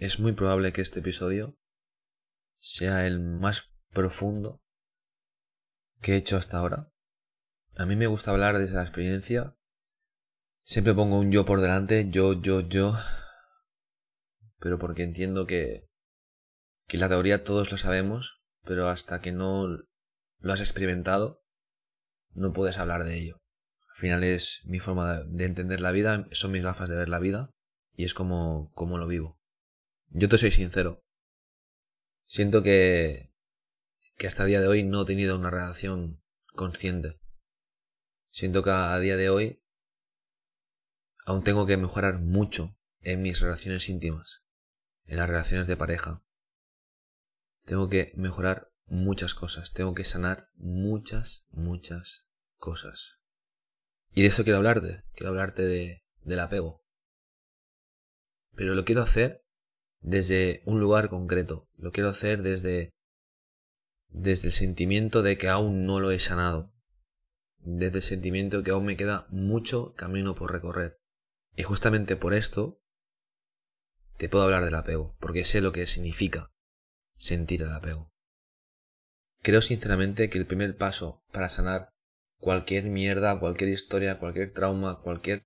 es muy probable que este episodio sea el más profundo que he hecho hasta ahora. A mí me gusta hablar de esa experiencia. Siempre pongo un yo por delante, yo, yo, yo. Pero porque entiendo que, que la teoría todos lo sabemos, pero hasta que no lo has experimentado, no puedes hablar de ello. Al final es mi forma de entender la vida, son mis gafas de ver la vida y es como, como lo vivo. Yo te soy sincero. Siento que, que hasta día de hoy no he tenido una relación consciente. Siento que a día de hoy aún tengo que mejorar mucho en mis relaciones íntimas, en las relaciones de pareja. Tengo que mejorar muchas cosas, tengo que sanar muchas, muchas cosas. Y de eso quiero hablarte, quiero hablarte de, del apego. Pero lo quiero hacer desde un lugar concreto. Lo quiero hacer desde, desde el sentimiento de que aún no lo he sanado. Desde el sentimiento de que aún me queda mucho camino por recorrer. Y justamente por esto te puedo hablar del apego, porque sé lo que significa sentir el apego. Creo sinceramente que el primer paso para sanar cualquier mierda, cualquier historia, cualquier trauma, cualquier...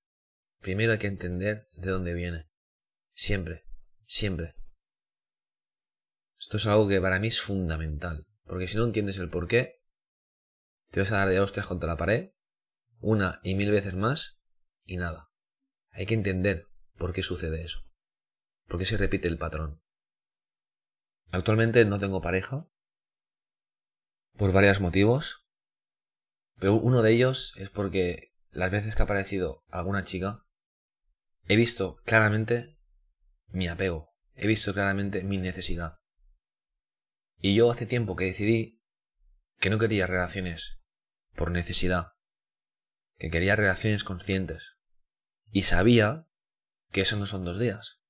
Primero hay que entender de dónde viene. Siempre. Siempre. Esto es algo que para mí es fundamental. Porque si no entiendes el por qué, te vas a dar de hostias contra la pared, una y mil veces más, y nada. Hay que entender por qué sucede eso. Por qué se repite el patrón. Actualmente no tengo pareja. Por varios motivos. Pero uno de ellos es porque las veces que ha aparecido alguna chica, he visto claramente mi apego, he visto claramente mi necesidad. Y yo hace tiempo que decidí que no quería relaciones por necesidad, que quería relaciones conscientes. Y sabía que eso no son dos días.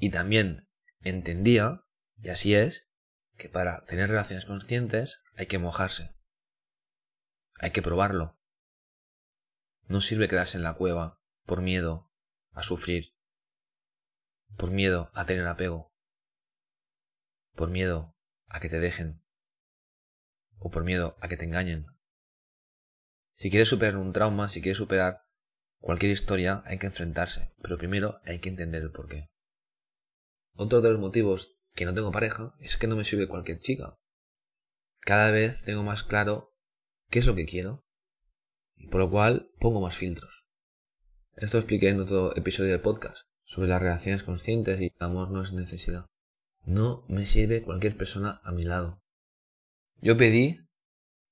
Y también entendía, y así es, que para tener relaciones conscientes hay que mojarse. Hay que probarlo. No sirve quedarse en la cueva por miedo a sufrir por miedo a tener apego, por miedo a que te dejen o por miedo a que te engañen. Si quieres superar un trauma, si quieres superar cualquier historia, hay que enfrentarse, pero primero hay que entender el porqué. Otro de los motivos que no tengo pareja es que no me sirve cualquier chica. Cada vez tengo más claro qué es lo que quiero, y por lo cual pongo más filtros. Esto lo expliqué en otro episodio del podcast sobre las relaciones conscientes y el amor no es necesidad. No me sirve cualquier persona a mi lado. Yo pedí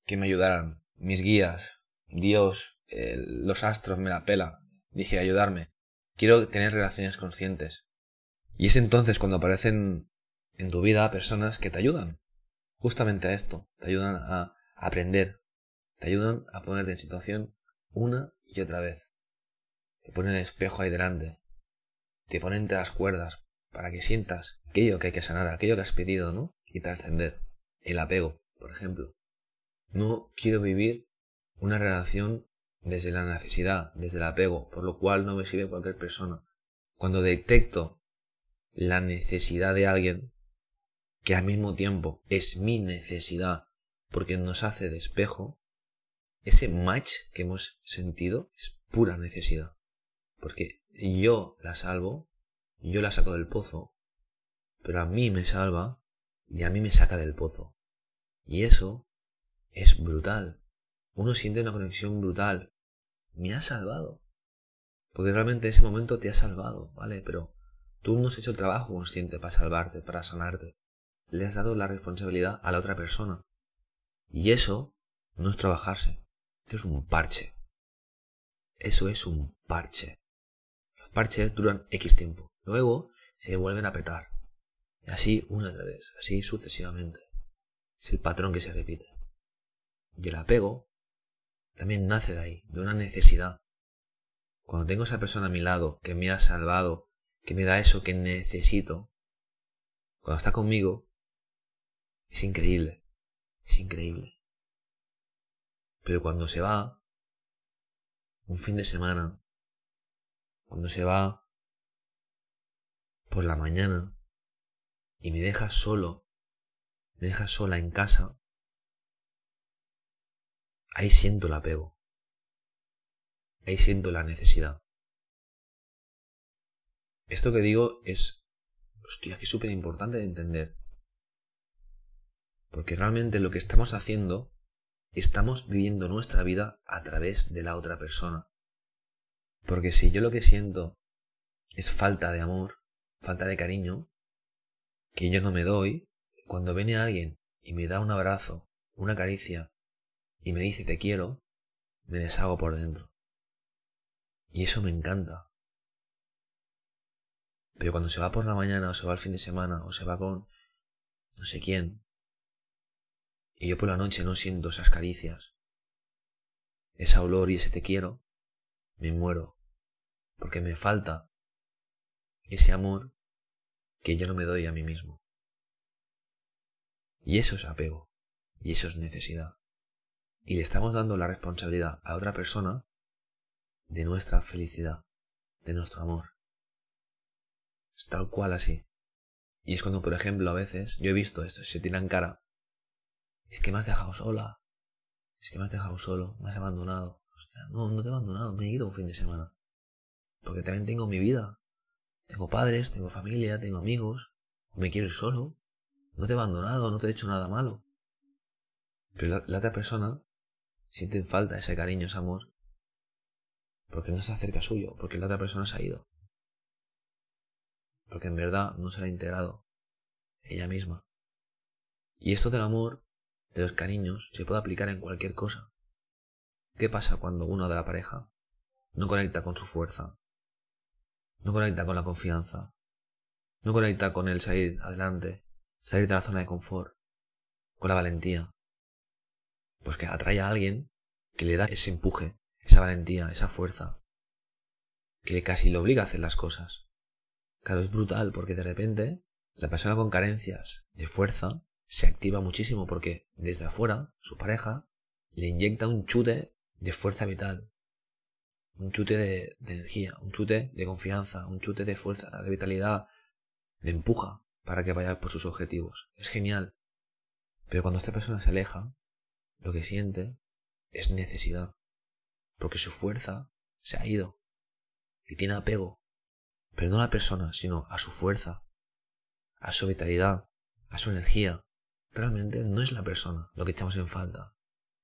que me ayudaran, mis guías, Dios, los astros me la pela. Dije, ayudarme. Quiero tener relaciones conscientes. Y es entonces cuando aparecen en tu vida personas que te ayudan. Justamente a esto. Te ayudan a aprender. Te ayudan a ponerte en situación una y otra vez. Te ponen el espejo ahí delante te ponen entre las cuerdas para que sientas aquello que hay que sanar, aquello que has pedido, ¿no? Y trascender. El apego, por ejemplo. No quiero vivir una relación desde la necesidad, desde el apego, por lo cual no me sirve cualquier persona. Cuando detecto la necesidad de alguien, que al mismo tiempo es mi necesidad, porque nos hace de espejo, ese match que hemos sentido es pura necesidad. Porque yo la salvo, yo la saco del pozo, pero a mí me salva y a mí me saca del pozo. Y eso es brutal. Uno siente una conexión brutal. Me ha salvado. Porque realmente ese momento te ha salvado, ¿vale? Pero tú no has hecho el trabajo consciente para salvarte, para sanarte. Le has dado la responsabilidad a la otra persona. Y eso no es trabajarse. Esto es un parche. Eso es un parche parches duran X tiempo. Luego se vuelven a petar. Y así una otra vez, así sucesivamente. Es el patrón que se repite. Y el apego también nace de ahí, de una necesidad. Cuando tengo esa persona a mi lado que me ha salvado, que me da eso que necesito, cuando está conmigo, es increíble, es increíble. Pero cuando se va, un fin de semana, cuando se va por la mañana, y me deja solo, me deja sola en casa, ahí siento el apego. Ahí siento la necesidad. Esto que digo es, hostia, que súper importante de entender. Porque realmente lo que estamos haciendo, estamos viviendo nuestra vida a través de la otra persona. Porque si yo lo que siento es falta de amor, falta de cariño, que yo no me doy, cuando viene alguien y me da un abrazo, una caricia, y me dice te quiero, me deshago por dentro. Y eso me encanta. Pero cuando se va por la mañana, o se va el fin de semana, o se va con no sé quién, y yo por la noche no siento esas caricias, ese olor y ese te quiero, me muero, porque me falta ese amor que yo no me doy a mí mismo. Y eso es apego, y eso es necesidad. Y le estamos dando la responsabilidad a otra persona de nuestra felicidad, de nuestro amor. Es tal cual así. Y es cuando, por ejemplo, a veces yo he visto esto, se tiran cara. Es que me has dejado sola. Es que me has dejado solo, me has abandonado. No, no te he abandonado, me he ido un fin de semana. Porque también tengo mi vida. Tengo padres, tengo familia, tengo amigos. Me quiero ir solo. No te he abandonado, no te he hecho nada malo. Pero la, la otra persona siente falta ese cariño, ese amor, porque no se acerca suyo, porque la otra persona se ha ido. Porque en verdad no se la ha integrado ella misma. Y esto del amor, de los cariños, se puede aplicar en cualquier cosa. ¿Qué pasa cuando uno de la pareja no conecta con su fuerza? No conecta con la confianza. No conecta con el salir adelante, salir de la zona de confort, con la valentía. Pues que atrae a alguien que le da ese empuje, esa valentía, esa fuerza, que casi le obliga a hacer las cosas. Claro, es brutal porque de repente la persona con carencias de fuerza se activa muchísimo porque desde afuera su pareja le inyecta un chute de fuerza vital, un chute de, energía, un chute de confianza, un chute de fuerza, de vitalidad, le empuja para que vaya por sus objetivos. Es genial. Pero cuando esta persona se aleja, lo que siente es necesidad porque su fuerza se ha ido y tiene apego, pero no a la persona, sino a su fuerza, a su vitalidad, a su energía. Realmente no es la persona lo que echamos en falta,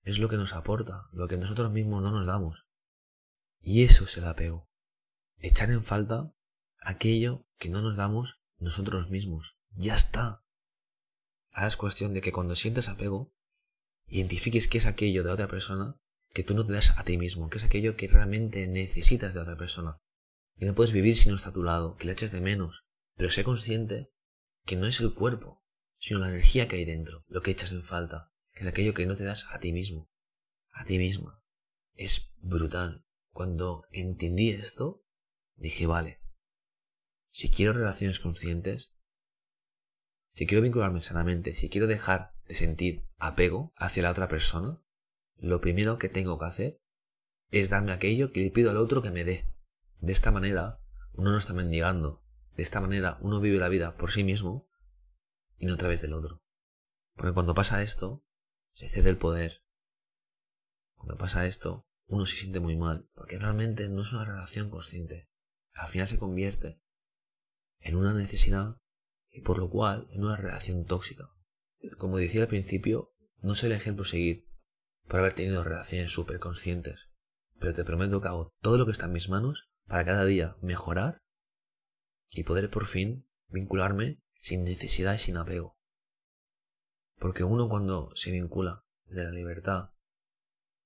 es lo que nos aporta, lo que nosotros mismos no nos damos. Y eso es el apego, echar en falta aquello que no nos damos nosotros mismos. Ya está. Ahora es cuestión de que cuando sientes apego, identifiques qué es aquello de otra persona que tú no te das a ti mismo, que es aquello que realmente necesitas de otra persona. Que no puedes vivir si no está a tu lado, que le eches de menos. Pero sé consciente que no es el cuerpo, sino la energía que hay dentro, lo que echas en falta, que es aquello que no te das a ti mismo, a ti misma. Es brutal. Cuando entendí esto, dije, vale, si quiero relaciones conscientes, si quiero vincularme sanamente, si quiero dejar de sentir apego hacia la otra persona, lo primero que tengo que hacer es darme aquello que le pido al otro que me dé. De esta manera, uno no está mendigando. De esta manera, uno vive la vida por sí mismo y no a través del otro. Porque cuando pasa esto, se cede el poder. Cuando pasa esto, uno se siente muy mal, porque realmente no es una relación consciente. Al final se convierte en una necesidad y por lo cual en una relación tóxica. Como decía al principio, no soy el ejemplo a seguir, por haber tenido relaciones súper conscientes. Pero te prometo que hago todo lo que está en mis manos para cada día mejorar y poder por fin vincularme sin necesidad y sin apego. Porque uno cuando se vincula desde la libertad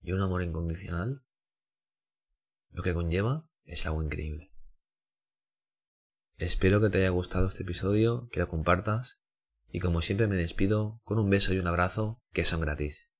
y un amor incondicional, lo que conlleva es algo increíble. Espero que te haya gustado este episodio, que lo compartas y como siempre me despido con un beso y un abrazo que son gratis.